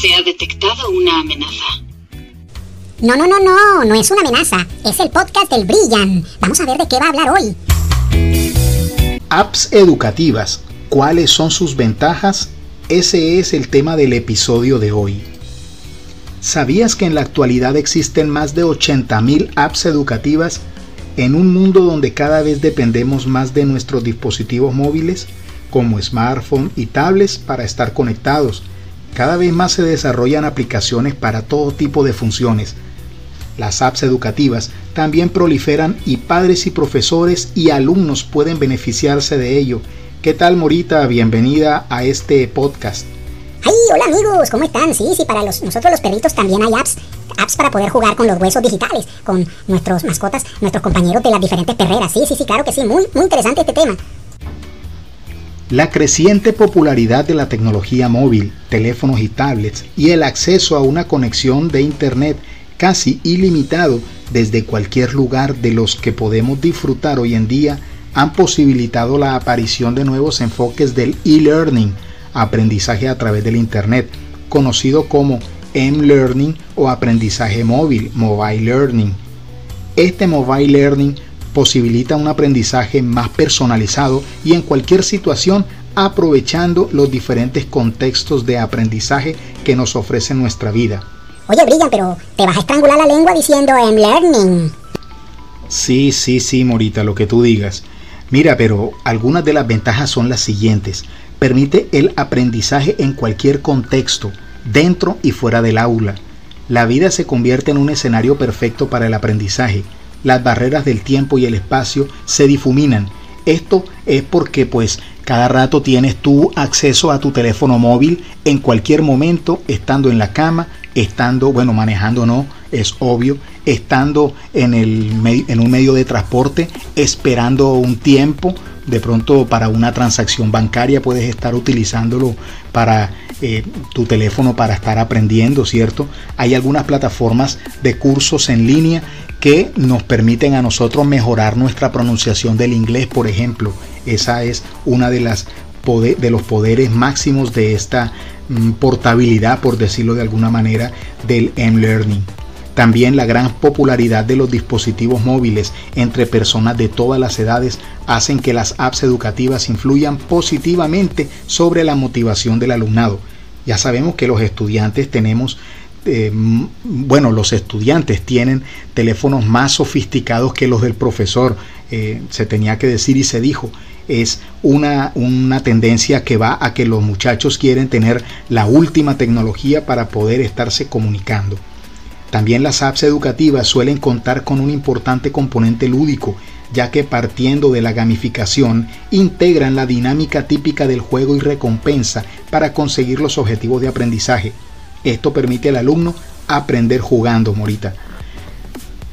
Se ha detectado una amenaza. No, no, no, no, no es una amenaza. Es el podcast del Brillan. Vamos a ver de qué va a hablar hoy. Apps educativas. ¿Cuáles son sus ventajas? Ese es el tema del episodio de hoy. ¿Sabías que en la actualidad existen más de 80.000 apps educativas en un mundo donde cada vez dependemos más de nuestros dispositivos móviles, como smartphones y tablets, para estar conectados? Cada vez más se desarrollan aplicaciones para todo tipo de funciones. Las apps educativas también proliferan y padres y profesores y alumnos pueden beneficiarse de ello. ¿Qué tal Morita? Bienvenida a este podcast. ¡Ay, hola amigos! ¿Cómo están? Sí, sí, para los, nosotros los perritos también hay apps. Apps para poder jugar con los huesos digitales, con nuestros mascotas, nuestros compañeros de las diferentes perreras. Sí, sí, sí, claro que sí. Muy, muy interesante este tema. La creciente popularidad de la tecnología móvil, teléfonos y tablets y el acceso a una conexión de Internet casi ilimitado desde cualquier lugar de los que podemos disfrutar hoy en día han posibilitado la aparición de nuevos enfoques del e-learning, aprendizaje a través del Internet, conocido como M-Learning o aprendizaje móvil, Mobile Learning. Este Mobile Learning posibilita un aprendizaje más personalizado y en cualquier situación aprovechando los diferentes contextos de aprendizaje que nos ofrece nuestra vida. Oye, Brillan, pero te vas a estrangular la lengua diciendo I'm learning. Sí, sí, sí, Morita, lo que tú digas. Mira, pero algunas de las ventajas son las siguientes. Permite el aprendizaje en cualquier contexto, dentro y fuera del aula. La vida se convierte en un escenario perfecto para el aprendizaje las barreras del tiempo y el espacio se difuminan. Esto es porque pues cada rato tienes tu acceso a tu teléfono móvil en cualquier momento, estando en la cama, estando, bueno, manejando no, es obvio, estando en, el, en un medio de transporte, esperando un tiempo, de pronto para una transacción bancaria puedes estar utilizándolo para eh, tu teléfono para estar aprendiendo, ¿cierto? Hay algunas plataformas de cursos en línea que nos permiten a nosotros mejorar nuestra pronunciación del inglés, por ejemplo. Esa es una de las de los poderes máximos de esta mm, portabilidad, por decirlo de alguna manera, del M-Learning. También la gran popularidad de los dispositivos móviles entre personas de todas las edades hacen que las apps educativas influyan positivamente sobre la motivación del alumnado. Ya sabemos que los estudiantes tenemos eh, bueno, los estudiantes tienen teléfonos más sofisticados que los del profesor, eh, se tenía que decir y se dijo. Es una, una tendencia que va a que los muchachos quieren tener la última tecnología para poder estarse comunicando. También las apps educativas suelen contar con un importante componente lúdico, ya que partiendo de la gamificación integran la dinámica típica del juego y recompensa para conseguir los objetivos de aprendizaje. Esto permite al alumno aprender jugando, Morita.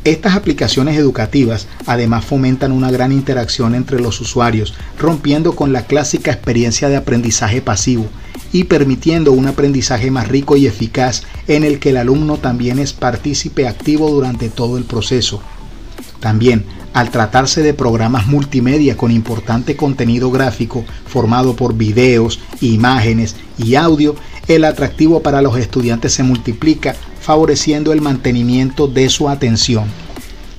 Estas aplicaciones educativas además fomentan una gran interacción entre los usuarios, rompiendo con la clásica experiencia de aprendizaje pasivo y permitiendo un aprendizaje más rico y eficaz en el que el alumno también es partícipe activo durante todo el proceso. También, al tratarse de programas multimedia con importante contenido gráfico formado por videos, imágenes y audio, el atractivo para los estudiantes se multiplica, favoreciendo el mantenimiento de su atención.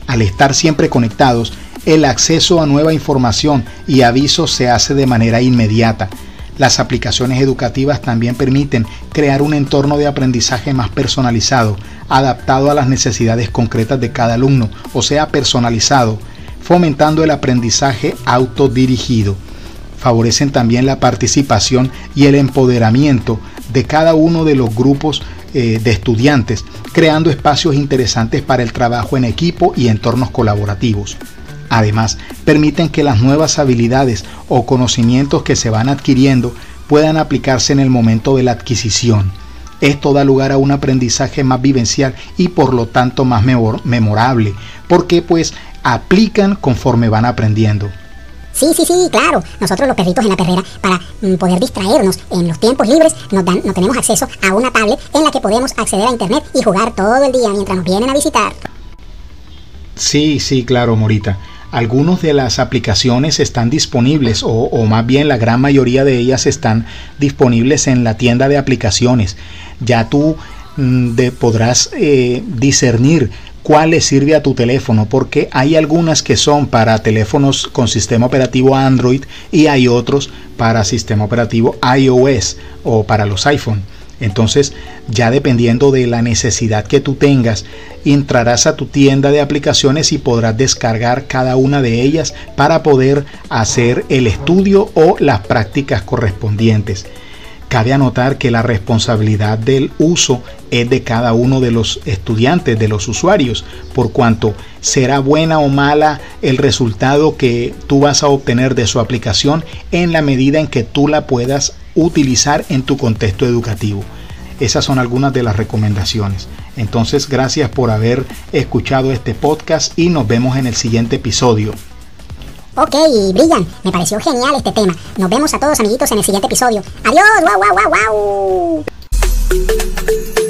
Al estar siempre conectados, el acceso a nueva información y avisos se hace de manera inmediata. Las aplicaciones educativas también permiten crear un entorno de aprendizaje más personalizado, adaptado a las necesidades concretas de cada alumno, o sea, personalizado, fomentando el aprendizaje autodirigido. Favorecen también la participación y el empoderamiento de cada uno de los grupos eh, de estudiantes, creando espacios interesantes para el trabajo en equipo y entornos colaborativos. Además, permiten que las nuevas habilidades o conocimientos que se van adquiriendo puedan aplicarse en el momento de la adquisición. Esto da lugar a un aprendizaje más vivencial y por lo tanto más memorable, porque pues aplican conforme van aprendiendo. Sí, sí, sí, claro. Nosotros los perritos en la perrera, para mm, poder distraernos en los tiempos libres, no tenemos acceso a una tablet en la que podemos acceder a internet y jugar todo el día mientras nos vienen a visitar. Sí, sí, claro, Morita. Algunas de las aplicaciones están disponibles o, más bien la gran mayoría de ellas están disponibles en la tienda de aplicaciones. ya tú mm, podrás eh, discernir cuál le sirve a tu teléfono, porque hay algunas que son para teléfonos con sistema operativo Android y hay otros para sistema operativo iOS o para los iPhone. Entonces, ya dependiendo de la necesidad que tú tengas, entrarás a tu tienda de aplicaciones y podrás descargar cada una de ellas para poder hacer el estudio o las prácticas correspondientes. Cabe anotar que la responsabilidad del uso es de cada uno de los estudiantes, de los usuarios, por cuanto será buena o mala el resultado que tú vas a obtener de su aplicación en la medida en que tú la puedas utilizar en tu contexto educativo. Esas son algunas de las recomendaciones. Entonces, gracias por haber escuchado este podcast y nos vemos en el siguiente episodio. Ok, brillan. Me pareció genial este tema. Nos vemos a todos amiguitos en el siguiente episodio. Adiós, wow, wow, wow, wow.